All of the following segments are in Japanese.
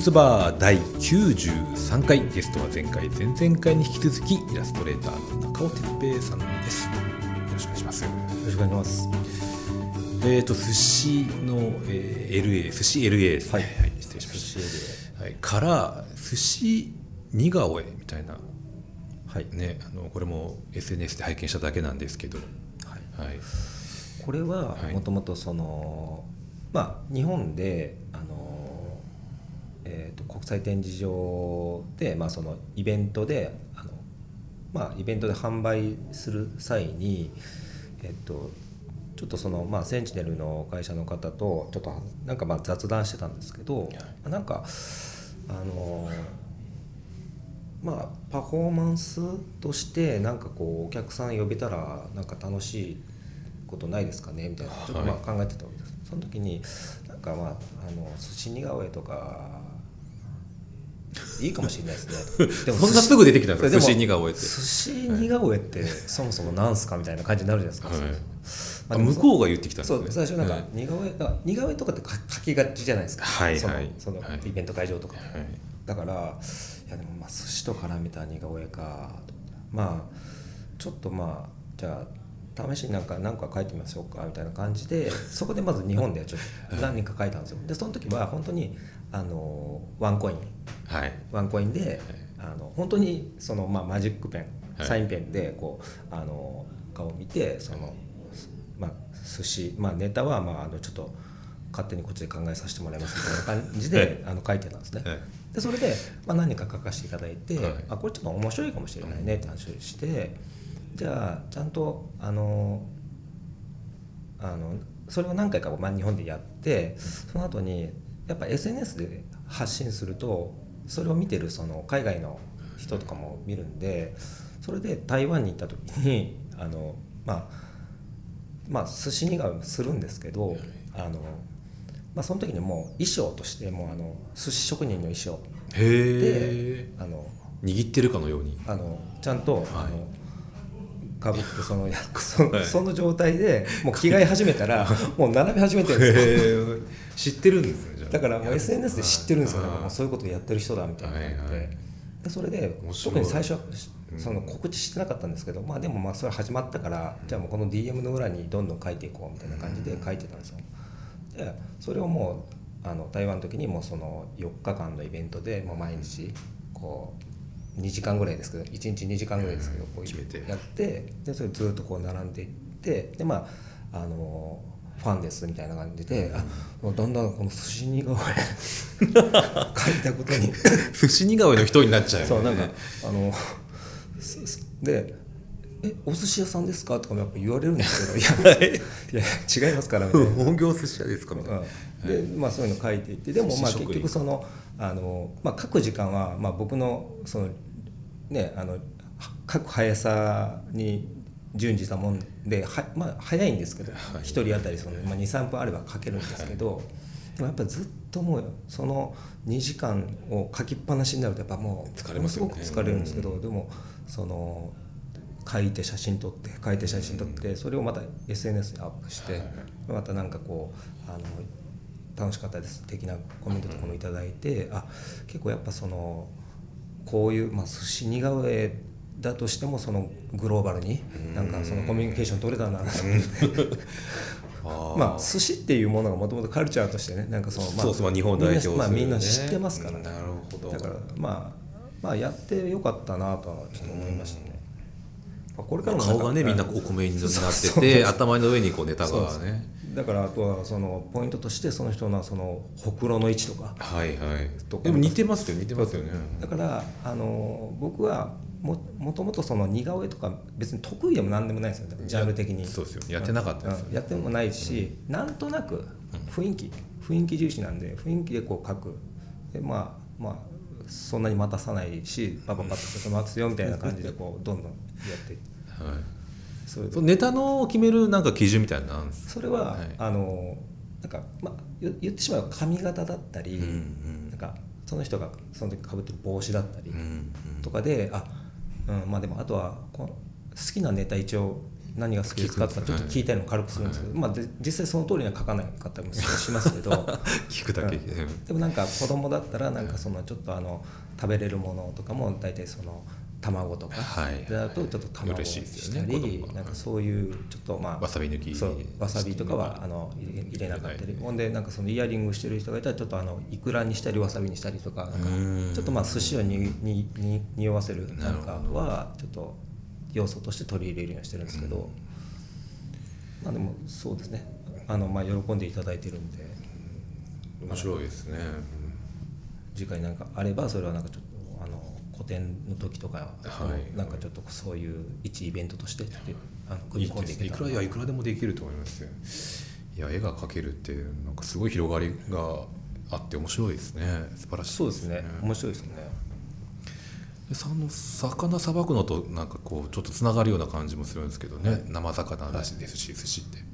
カズバー第93回ゲストは前回前々回に引き続きイラストレーターの中尾哲平さんです。よろしくお願いします。よろしくお願いします。えっ、ー、と寿司の、えー、LA 寿司 LA ですね、はい、はい、失礼しました。はい、から寿司似顔絵みたいなはい。ねあのこれも SNS で拝見しただけなんですけど。はい、はい、これはもともとその、まあ日本でえーと、国際展示場で、まあ、そのイベントであの、まあ、イベントで販売する際に、えーと、ちょっとその、まあ、センチネルの会社の方とちょっとなんかまあ雑談してたんですけど、なんかあのまあパフォーマンスとしてなんかこうお客さん呼べたらなんか楽しいことないですかねみたいなちょっとまあ考えてたわけです、はい、その時になんかまああの寿司似顔絵とかいいかもしれないですね。でもそんなすぐ出てきたんですか？寿司似顔絵って。寿司似顔絵ってそもそもなんすかみたいな感じになるじゃないですか、向こうが言ってきたんですね。そう最初なんか似顔絵、はい、似顔絵とかって書きがちじゃないですか、はいそのそのイベント会場とか、はい、だからいやでもまあ寿司と絡めた似顔絵かまあちょっとまあじゃあ試しになんか何か書いてみましょうかみたいな感じで そこでまず日本でちょっと何人か書いたんですよ。でその時は本当にあのワンコイン、はい、ワンコインで、あの本当にその、まあ、マジックペン、サインペンでこうあの顔を見てその、まあ、寿司、まあ、ネタは、まあ、あのちょっと勝手にこっちで考えさせてもらいますみたいな感じで、あの書いてたんですね。でそれで、まあ、何か書かせていただいて、はい、あこれちょっと面白いかもしれないねって話をして、じゃあちゃんとあのあのそれを何回か、まあ、日本でやってその後にやっぱ SNS で発信するとそれを見てるその海外の人とかも見るんでそれで台湾に行った時にあのまあまあ寿司にがするんですけどあの、まあ、その時にもう衣装としてもうあの寿司職人の衣装であの握ってるかのように。あのちゃんと、はい、あのかぶってそのその,、その状態でもう着替え始めたらもう並び始めてるんですよ。知ってるんですねだからもう SNS で知ってるんですよ、ね、もうそういうことやってる人だみたいなで,、でそれで特に最初はその告知してなかったんですけど、まあでもまあそれ始まったからじゃあもうこの DM の裏にどんどん書いていこうみたいな感じで書いてたんですよ。でそれをもうあの台湾の時にもその4日間のイベントでもう毎日こう2時間ぐらいですけど1日2時間ぐらいですけどこうやってでそれずっとこう並んでいってでまああのファンですみたいな感じで、あだんだんこの寿司似顔絵 書いたことに。寿司似顔絵の人になっちゃう、ね、そうなんかあので「えお寿司屋さんですか?」とかもやっぱ言われるんですけど「いやいや違いますから」みたいな本業寿司屋ですか？みたいな、でまあそういうの書いていって。でもまあ結局そのあの、まあ、書く時間は、まあ、僕のそのねあの各速さに準じたもんでは、まあ、早いんですけど、はい、1人当たりその、まあ、23分あれば書けるんですけど、はい、でもやっぱずっともうその2時間を書きっぱなしになるとやっぱもう疲れます、ね、すごく疲れるんですけど、うん、でもその書いて写真撮って書いて写真撮って、それをまた SNS にアップして、はい、またなんかこうあの楽しかったです的なコメントとかも頂いて、うん、あ結構やっぱそのこういう、まあ、寿司似顔絵だとしてもそのグローバルになんかそのコミュニケーション取れたなと思って。まあ寿司っていうものがもともとカルチャーとしてねなんかそのまあそ日本代表、ね、まあみんな知ってますから、ね、なるほど。だからまあまあやってよかったなとはちょっと思いましたね。これから顔がねみんなお米になってて 頭の上にこうネタがね。だからあとはそのポイントとしてその人のそのほくろの位置とか。はいはい。でも似てますよ似てますよね。だからあの僕はももともとその似顔絵とか別に得意でも何でもないですよ。ジャンル的に。そうですよ。やってなかったです、やってもないし、うん、なんとなく雰囲気。雰囲気重視なんで雰囲気でこう描く。でまあまあそんなに待たさないしパパパッと進ますよみたいな感じでこうどんどんやっていって、はいそういうネタの決めるなんか基準みたいなんそれは、はい、あのなんか、まあ、言ってしまえば髪型だったり、なんかその人がその時かぶってる帽子だったりとかで、あ、うん、まあでもあとはこ好きなネタ一応何が好きですかってちょっと聞いたりも軽くするんですけど、まあ、実際その通りには書かないかったりもしますけど。聞くだけ、でもなんか子供だったらなんかそのちょっとあの食べれるものとかも大体その卵とかだとちょっと卵をしたり、なんかそういうちょっとまあわさび抜きそうわさびとかはあの入れなかったり。ほんでなんかそのイヤリングしてる人がいたらちょっとあのいくらにしたりわさびにしたりとかなんかちょっとまあ寿司をににに匂わせるなんかはちょっと要素として取り入れるようにしてるんですけど、まあでもそうですね。あのまあ喜んでいただいてるんで。面白いですね、次回なんかあればそれはなんかちょっと個展の時とか、はい、なんかちょっとそういう一イベントとしてあの組み込んでいけいくらいやいくらでもできると思いますよ。いや絵が描けるってなんかすごい広がりがあって面白いですね。素晴らしい、ね、そうですね。面白いですね。その魚さばくのとなんかこうちょっとつながるような感じもするんですけどね、はい、生魚だしですし、はい、寿司って。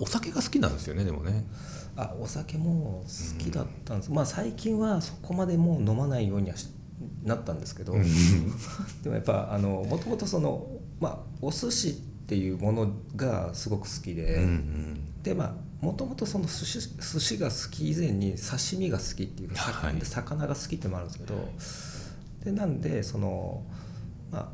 お酒が好きなんですよねでもねあお酒も好きだったんです、うん、まあ最近はそこまでもう飲まないようにはなったんですけど。でもやっぱあのもともとその、まあ、お寿司っていうものがすごく好きで、うんうん、でまあもともとその寿司寿司が好き以前に刺身が好きっていうか、はい、魚が好きってのもあるんですけど、でなんでそのまあ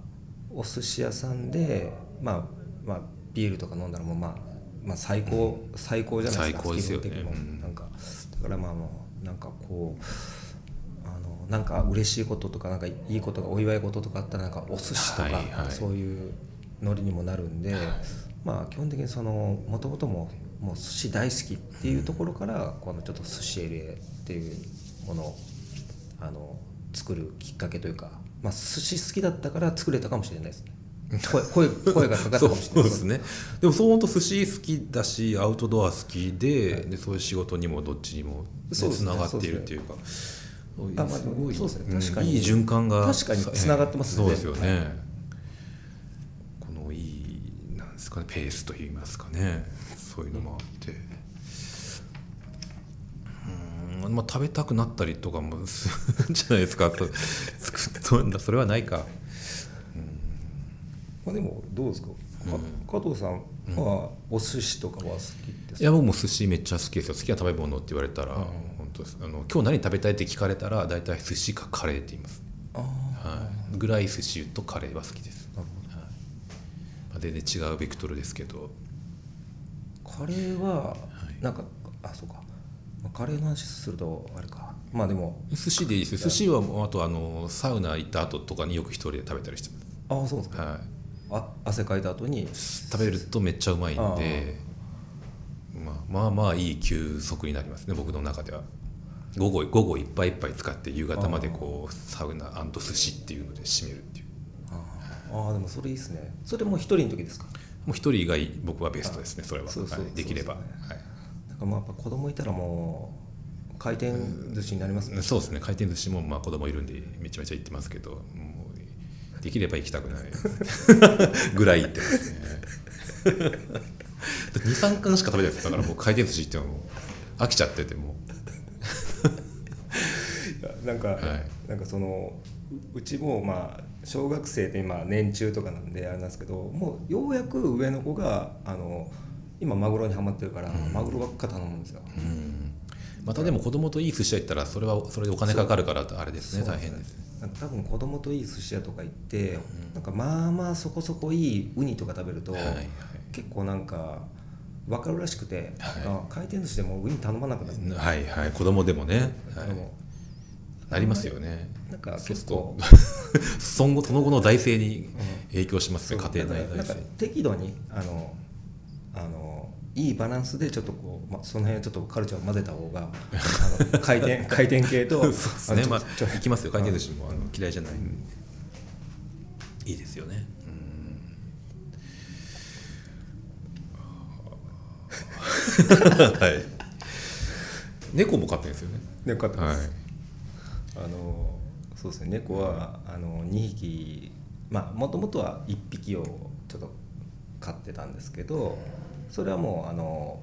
お寿司屋さんでまあまあビールとか飲んだらもうまあまあ、最高、うん、最高じゃないですか最高ですよね、うん、なんかだからまあもうなんかこうあのなんか嬉しいこととかなんかいいことがお祝い事とかあったらなんかお寿司とか、はいはい、そういうノリにもなるんで、はい、まあ基本的にそのもともとももう寿司大好きっていうところから、このちょっと寿司エリエっていうものをあの作るきっかけというか、まあ、寿司好きだったから作れたかもしれないです。ね。声 声がかかったかもしれない。ですね。でもそう本当寿司好きだしアウトドア好きではい、でそういう仕事にもどっちにも、ね、つながっているっていうか。あ、まあ、すごいそうですね。確かに、いい循環が確かにつながってますね、そうですよね、はい、このいいなんですかねペースといいますかね。そういうのもあって。うん。まあ食べたくなったりとかもするんじゃないですか。作っとそれはないかまあ、でもどうですか、うん、加藤さんはお寿司とかは好きですいや僕も寿司めっちゃ好きですよ。好きな食べ物って言われたら、うん、本当です。あの今日何食べたいって聞かれたら大体寿司かカレーって言います。あ、はい、ぐらい寿司とカレーは好きです。なるほど、はい。まあ、全然違うベクトルですけど。カレーはなんか、はい、あそうか。カレーの話するとあれか。まあでも寿司でいいですよ。寿司はあとあのサウナ行った後とかによく一人で食べたりしてます。ああそうですか、はいあ汗かいた後に。食べるとめっちゃうまいんでまあ、まあまあいい休息になりますね僕の中では。午後午後いっぱいいっぱい使って夕方までこうサウナ寿司っていうので締めるっていう。ああでもそれいいですね。それも一人の時ですか？もう一人が僕はベストですねそれは。できれば、ね、はい、だからまあやっぱ子供いたらもう回転寿司になりますね、そうですね。回転寿司もまあ子供いるんでめちゃめちゃ行ってますけどもできれば行きたくないぐらい行ってますね23貫しか食べないですだからもう回転寿司行っても飽きちゃっててもなんか、はい、なんかそのうちもまあ小学生で今年中とかなんであれなんですけどもうようやく上の子があの今マグロにはまってるから、うん、マグロばっか頼むんですよ、うん、またでも子供といい寿司屋行ったらそれはそれでお金かかるからあれですね大変ですね多分子供といい寿司屋とか行って、うん、なんかまあまあそこそこいいウニとか食べると、はいはい、結構なんか分かるらしくて、はい、回転寿司でもウニ頼まなくなる。はいはい。子供でもね、はい、なりますよね。なんか結構その後の財政に影響しますね、うん、家庭内財政適度にあのあのいいバランスでちょっとこう、まあ、その辺ちょっとカルチャーを混ぜた方が 回転回転系とそうですね。まあ行きますよ。回転寿司もあの嫌いじゃない、うん、いいですよね。はい。猫も飼ってるんですよね。猫飼ってます、はい、あのそうですね。猫はあの2匹まあもともとは1匹をちょっと飼ってたんですけどそれはもうあの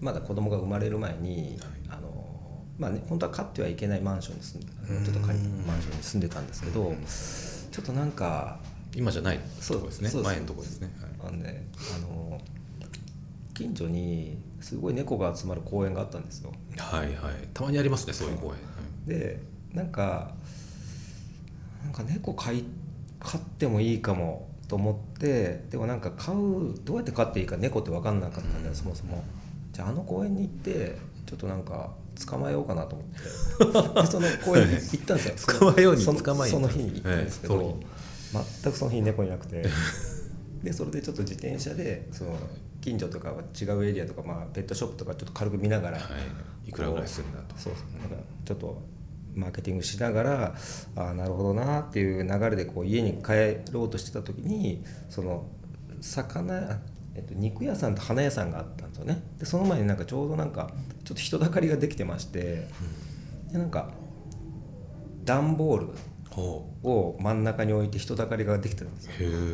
まだ子供が生まれる前に、はい、あのまあね本当は飼ってはいけないマンションに住んでちょっと借りマンションに住んでたん。ですけどちょっとなんか今じゃないとこですね。前のとこですね、はい、あのねあの近所にすごい猫が集まる公園があったんですよ。はいはい。たまにありますねそういう公園、でなんかなんか猫飼い飼ってもいいかもと思ってでもなんか飼うどうやって飼っていいか猫って分かんなかったんだよそもそも。じゃああの公園に行ってちょっとなんか捕まえようかなと思って。その公園に行ったんですよ。捕まえように捕まえその日に行ったんですけど、全くその日に猫いなくて。でそれでちょっと自転車でその近所とか違うエリアとか、まあ、ペットショップとかちょっと軽く見ながら、はい、いくらぐらいするんだと。そうなんかちょっとマーケティングしながらああなるほどなっていう流れでこう家に帰ろうとしてた時にその魚えっと、肉屋さんと花屋さんがあったんですよね。でその前になんかちょうどなんかちょっと人だかりができてまして、でなんか段ボールを真ん中に置いて人だかりができてるんですよ。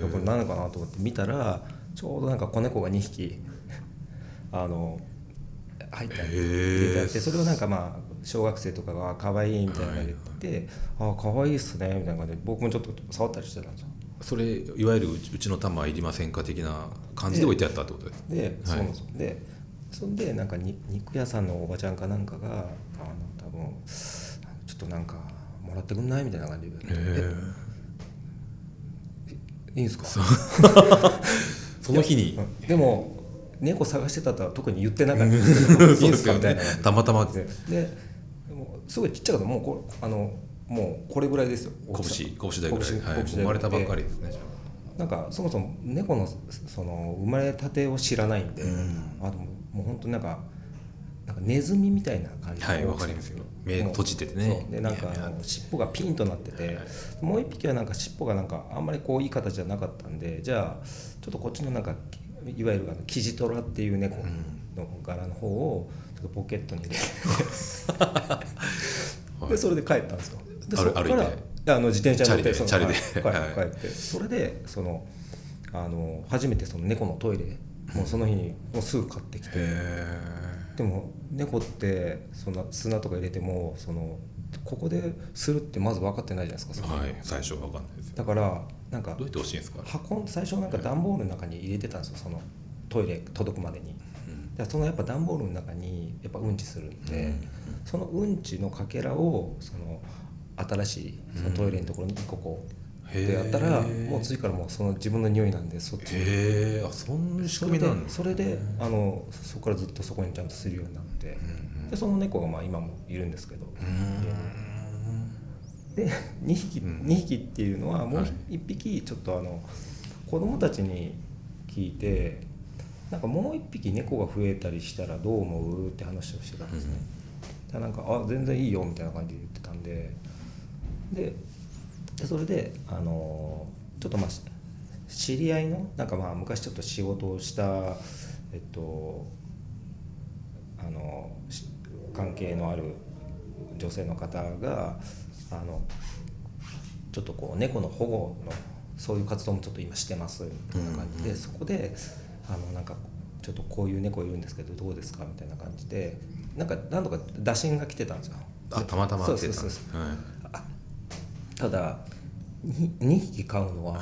これ何かなと思って見たらちょうどなんか子猫が2匹あの入って出てあってそれをなんかまあ小学生とかが可愛いみたいなの言って「ああ可愛いっすね」みたいな感じで僕もちょっと触ったりしてたんですよ。それいわゆるうちの玉いりませんか的な感じで置いてあったってことですで、はい、そうでそんでなんかに肉屋さんのおばちゃんかなんかがあの多分ちょっとなんかもらってくんないみたいな感じで、え。いいんですか？その日に、でも猫探してたとは特に言ってなかった。ん。ですけどいいんですかみたいなたまたま。でですごいちっちゃかった。もうこあのもうこれぐらいですよ。拳拳台ぐらい、はい、生まれたばっかりですねなんかそもそも猫のその生まれたてを知らないんで、うん、あともう本当なんかなんかネズミみたいな感じはいわかりますよ。目閉じててね。でなんか尻尾がピンとなっててもう一匹はなんか尻尾がなんかあんまりこういい形じゃなかったんでじゃあちょっとこっちのなんかいわゆるあのキジトラっていう猫の柄の方をちょっとポケットに入れて。でそれで帰ったんですよ。でそこからあの自転車乗ってチャリで帰って。それでそのあの初めてその猫のトイレもうその日にもうすぐ買ってきて。でも猫ってそんな砂とか入れてもそのここでするってまず分かってないじゃないですかはい。最初分かんないですだからなんかどうやって欲しいんですか？箱最初なんか段ボールの中に入れてたんですよそのトイレ届くまでに、うん、そのやっぱ段ボールの中にやっぱうんちするんで、うん、そのうんちのかけらをその新しいそのトイレのところに1個こうでやったらもう次からもうその自分の匂いなんでそっちへえあそんな仕組みなんそれであのそこからずっとそこにちゃんとするようになって、でその猫がまあ今もいるんですけど、で2匹2匹っていうのはもう1匹ちょっとあの子供たちに聞いてなんかもう1匹猫が増えたりしたらどう思うって話をしてたんですね、うん、なんかあ全然いいよみたいな感じで言ってたんで。でそれであのちょっとまあ知り合いのなんかまあ昔ちょっと仕事をしたえっとあの関係のある女性の方があのちょっとこう猫の保護のそういう活動もちょっと今してますみたいな感じで、うんうん、そこであのなんかちょっとこういう猫いるんですけどどうですか？みたいな感じでなんか何度か打診が来てたんですよ。あたまたまそうそうそうそう、はい。ただ 2, 2匹飼うのは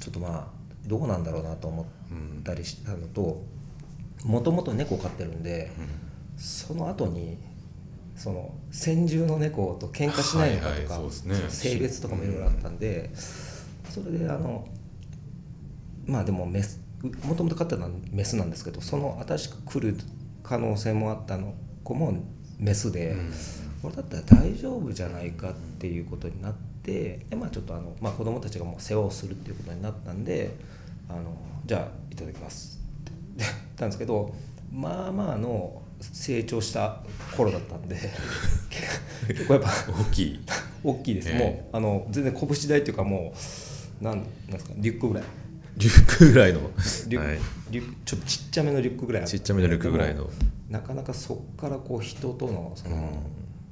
ちょっとまあどうなんだろうなと思ったりしたのともともと猫飼ってるんで、その後にその先住の猫と喧嘩しないのかとか、性別とかもいろいろあったんで、それであのまあでもメスもともと飼ってたのはメスなんですけどその新しく来る可能性もあったの子もメスで。うん。これだったら大丈夫じゃないかっていうことになってで、まあ、ちょっとあの、まあ、子供たちがもう世話をするっていうことになったんであのじゃあいただきますって。言ったんですけどまあまあの成長した頃だったんで結構やっぱ大きい。大きいです、えー、もうあの全然拳大っていうかもうなんなんですかリュックぐらいリュックぐらいの。リュ,、はい、リュちょっとちっちゃめのリュックぐらいちっちゃめのリュックぐらいの。なかなかそこからこう人とのその、うん。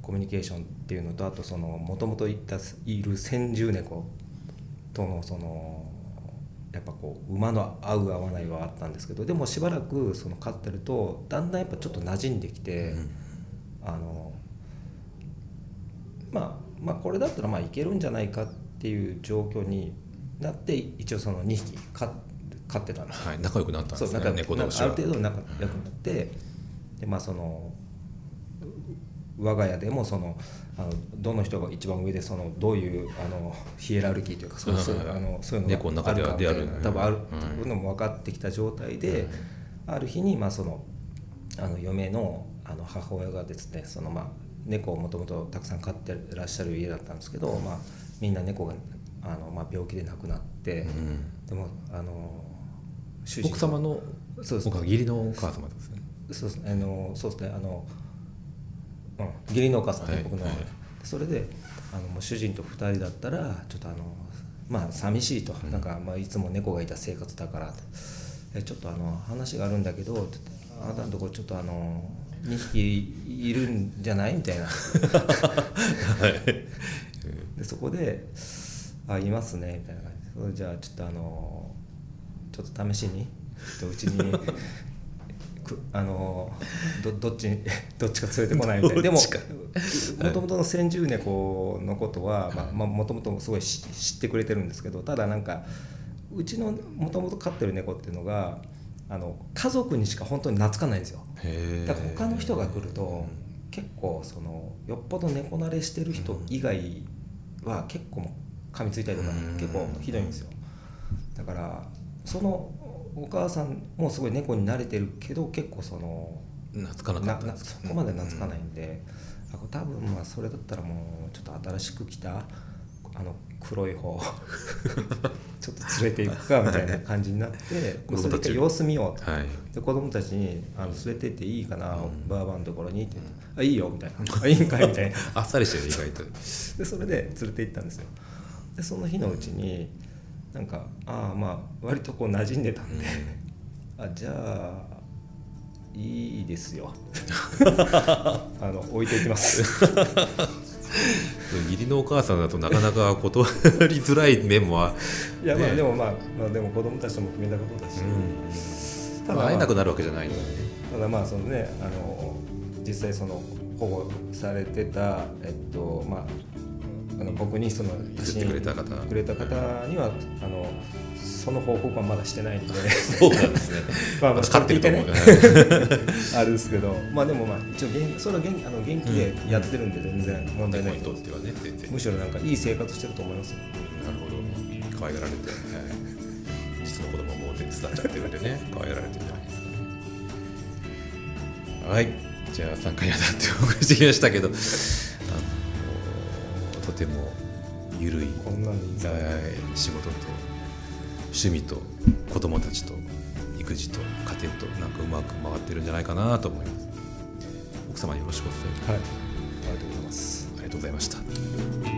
コミュニケーションっていうのとあとそのもともといたいる先住猫とのそのやっぱこう馬の合う合わないはあったんですけどでもしばらくその飼ってるとだんだんやっぱちょっと馴染んできて、うん、あのまあまあこれだったらまあいけるんじゃないかっていう状況になって一応その2匹飼飼ってたんです、はい、仲良くなったんですね。猫同士ある程度仲良くなって、でまあその我が家でもそのあのどの人が一番上でそのどういうあのヒエラルキーというかそういうあのそういうのがあるかみたいな。多分あるのも分かってきた状態で、ある日にまあそのあの嫁のあの母親がですねそのまあ猫をもともとたくさん飼ってらっしゃる家だったんですけど、まあ、みんな猫があの、まあ、病気で亡くなって、うん、でもあの主人奥様のそうです。義理のお母様ですね。そうです。ねあのそうですね。あの、うん、義理のお母さん、はい、僕の、はい、それであのもう主人と2人だったらちょっとあのまあ寂しいと、うん、なんか、まあ、いつも猫がいた生活だからとちょっとあの話があるんだけどあなたのとこちょっとあの2匹いるんじゃない？みたいな、はい、でそこで「あいますね」みたいな感じ。でじゃあちょっとあのちょっと試しにうちに くあのどどっちに どっちか連れてこないみたいな。でももともとの先住猫のことはもともとすごい知ってくれてるんですけどただなんかうちのもともと飼ってる猫っていうのがあの家族にしか本当に懐かないんですよ。だから他の人が来ると結構そのよっぽど猫慣れしてる人以外は結構噛みついたりとか結構ひどいんですよ。だからそのお母さんもすごい猫に慣れてるけど結構その懐かなかそこまで懐かないんで、うん、多分まあそれだったらもうちょっと新しく来たあの黒い方 ちょっと連れていくかみたいな感じになってそれ様子見ようと、はい、で子供たちにあの連れてっていいかな、うん、バーバーのところにって言って「あいいよ」みたいな「あいいんかい」みたいな。あっさりしてる意外と。でそれで連れて行ったんですよでその日のうちになんかああまあ割とこう馴染んでたんで、うん、あじゃあいいですよ。あの置いていきます。義理のお母さんだとなかなか断りづらい面もいやまあでもまあ、まあ、でも子供たちとも決めたことだし、うん、ただ、まあ、会えなくなるわけじゃないのただまあそのねあの実際その保護されてたえっとまああの僕にその写真くれた方。くれた方にはあのその報告はまだしてないので。そうなんですね。まあまあ買ってると思う、ね、あれですけどまあでもまあ一応元それは元あの元気でやってるんで全然問題ないと、うん、むしろなんかいい生活してると思いますよ、なるほど。可愛がられて、はい、実の子供も手伝っちゃってるんでね。可愛がられてるんじゃないですかね。はい。じゃあ3回やだってお送りしてきましたけど。とても緩い仕事と趣味と子供たちと育児と家庭となんかうまく回ってるんじゃないかなと思います。奥様によろしくお伝え。はい。ありがとうございます。ありがとうございました